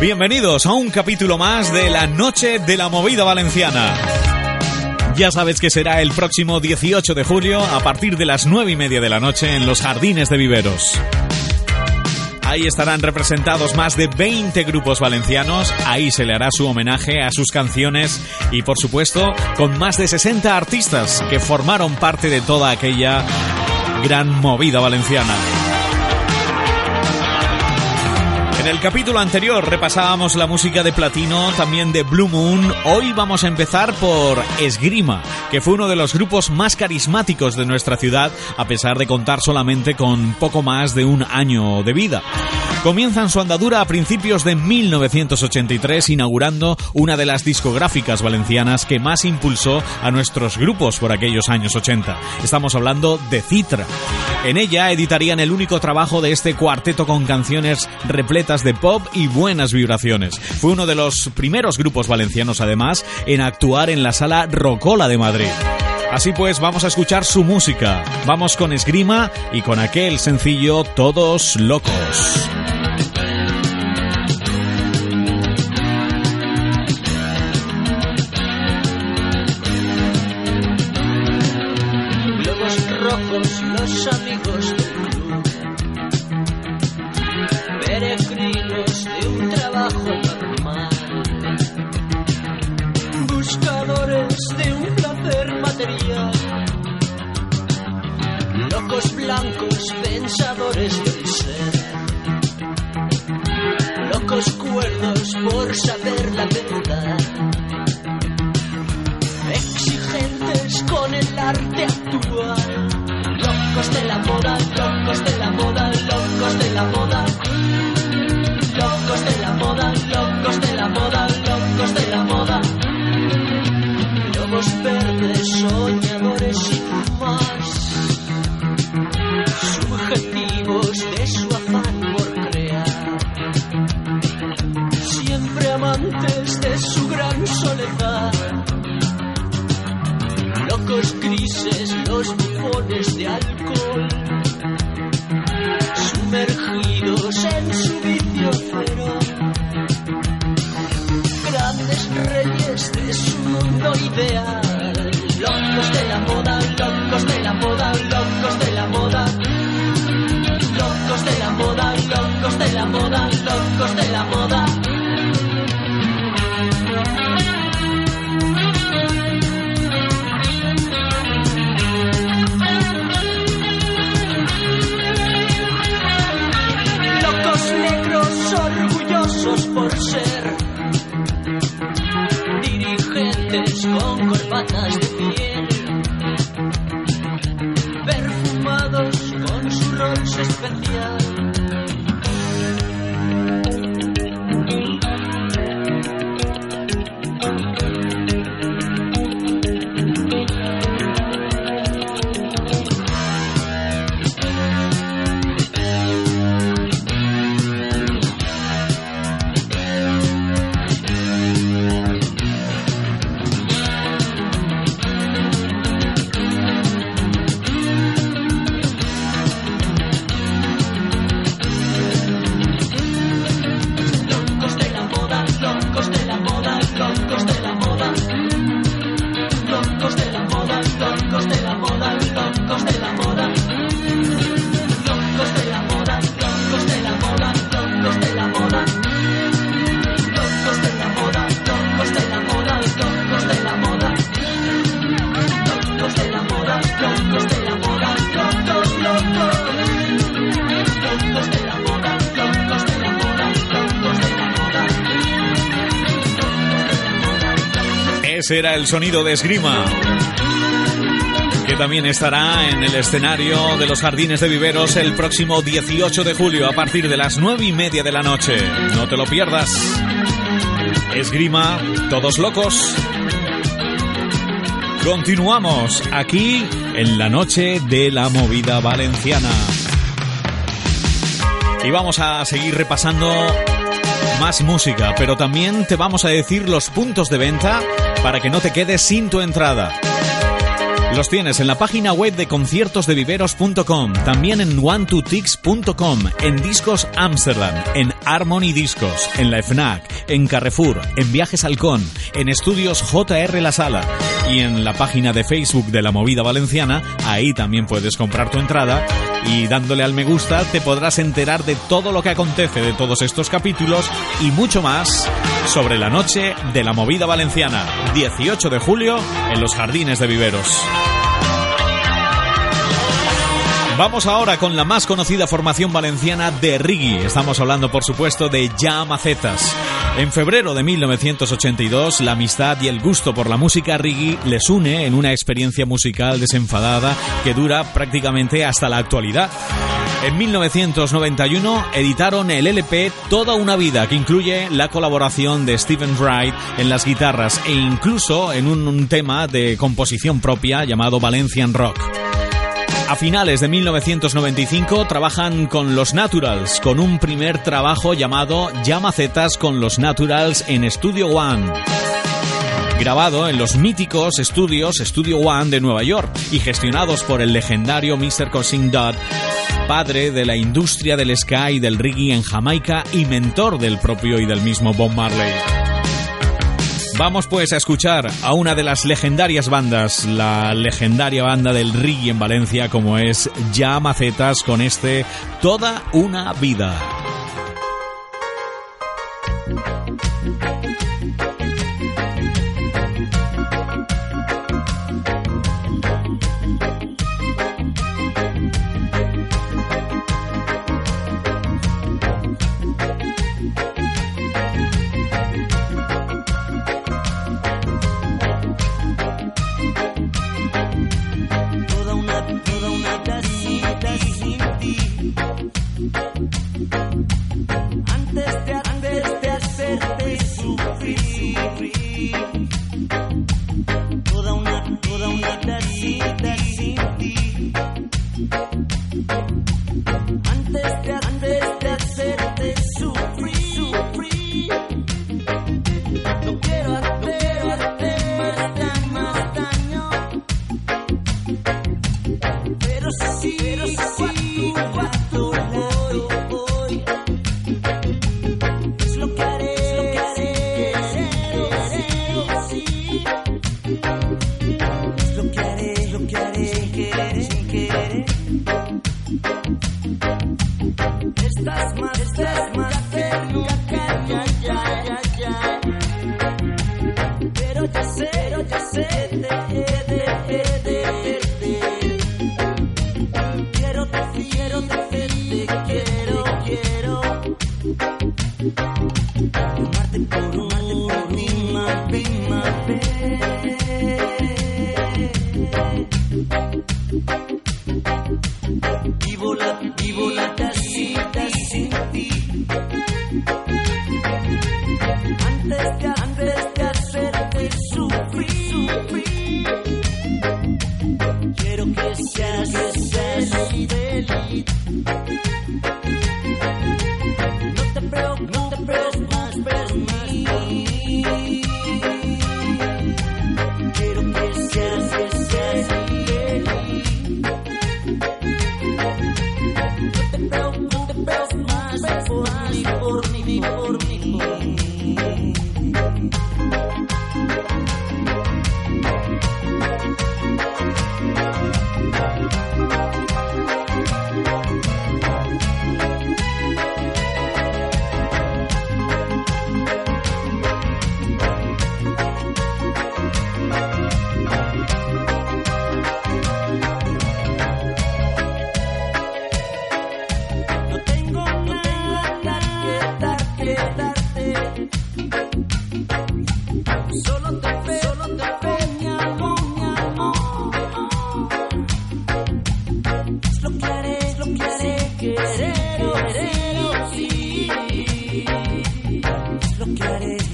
Bienvenidos a un capítulo más de la Noche de la Movida Valenciana. Ya sabes que será el próximo 18 de julio a partir de las 9 y media de la noche en los Jardines de Viveros. Ahí estarán representados más de 20 grupos valencianos, ahí se le hará su homenaje a sus canciones y por supuesto con más de 60 artistas que formaron parte de toda aquella gran movida valenciana. En el capítulo anterior repasábamos la música de Platino, también de Blue Moon. Hoy vamos a empezar por Esgrima, que fue uno de los grupos más carismáticos de nuestra ciudad, a pesar de contar solamente con poco más de un año de vida. Comienzan su andadura a principios de 1983, inaugurando una de las discográficas valencianas que más impulsó a nuestros grupos por aquellos años 80. Estamos hablando de Citra. En ella editarían el único trabajo de este cuarteto con canciones repletas de pop y buenas vibraciones. Fue uno de los primeros grupos valencianos, además, en actuar en la sala Rocola de Madrid. Así pues, vamos a escuchar su música. Vamos con Esgrima y con aquel sencillo Todos Locos. ojos blancos, pensadores del ser. Locos cuerdos por saber la verdad. Exigentes con el arte actual. Locos de la moda, locos de la moda, locos de la moda. flecos grises, los bufones de alcohol, sumergidos en su vicio cero. Grandes reyes de su mundo ideal. inocentes con corbatas de piel. Será el sonido de esgrima que también estará en el escenario de los Jardines de Viveros el próximo 18 de julio a partir de las 9 y media de la noche. No te lo pierdas. Esgrima, todos locos. Continuamos aquí en la noche de la movida valenciana. Y vamos a seguir repasando más música, pero también te vamos a decir los puntos de venta para que no te quedes sin tu entrada. Los tienes en la página web de conciertosdeviveros.com, también en one2tix.com, en Discos Amsterdam, en Harmony Discos, en la FNAC, en Carrefour, en Viajes Halcón, en Estudios JR La Sala y en la página de Facebook de la Movida Valenciana, ahí también puedes comprar tu entrada y dándole al me gusta te podrás enterar de todo lo que acontece de todos estos capítulos y mucho más sobre la noche de la Movida Valenciana, 18 de julio en los Jardines de Viveros. Vamos ahora con la más conocida formación valenciana de reggae. Estamos hablando, por supuesto, de Ya Macetas. En febrero de 1982, la amistad y el gusto por la música reggae les une en una experiencia musical desenfadada que dura prácticamente hasta la actualidad. En 1991 editaron el LP Toda una vida, que incluye la colaboración de Stephen Wright en las guitarras e incluso en un tema de composición propia llamado Valencian Rock. A finales de 1995 trabajan con los Naturals, con un primer trabajo llamado Llamacetas con los Naturals en Studio One grabado en los míticos estudios Studio One de Nueva York y gestionados por el legendario Mr. Cousin Dodd, padre de la industria del ska y del reggae en Jamaica y mentor del propio y del mismo Bob Marley. Vamos pues a escuchar a una de las legendarias bandas, la legendaria banda del reggae en Valencia como es Ya Macetas con este Toda una vida. pero sí, sí.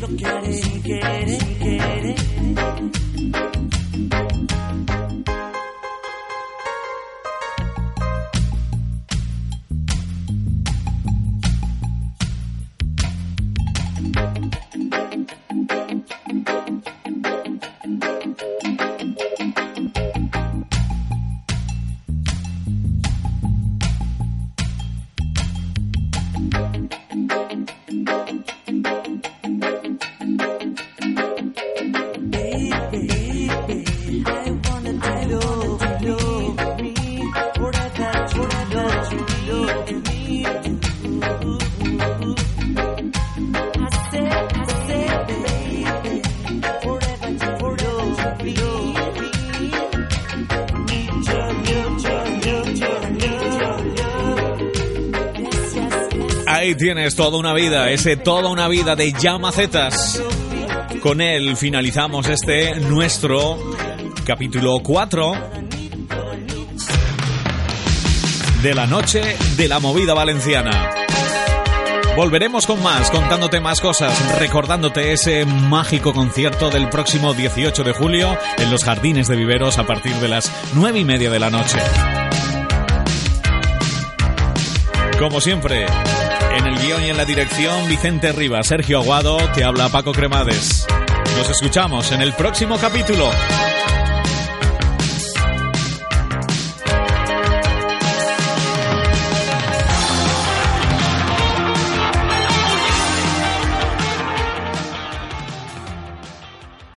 lo que haré sin querer, querer. Ahí tienes toda una vida, ese toda una vida de Llamacetas. Con él finalizamos este nuestro capítulo 4 de la noche de la movida valenciana. Volveremos con más, contándote más cosas, recordándote ese mágico concierto del próximo 18 de julio en los Jardines de Viveros a partir de las 9 y media de la noche. Como siempre, en el guion y en la dirección, Vicente Rivas, Sergio Aguado, te habla Paco Cremades. Nos escuchamos en el próximo capítulo.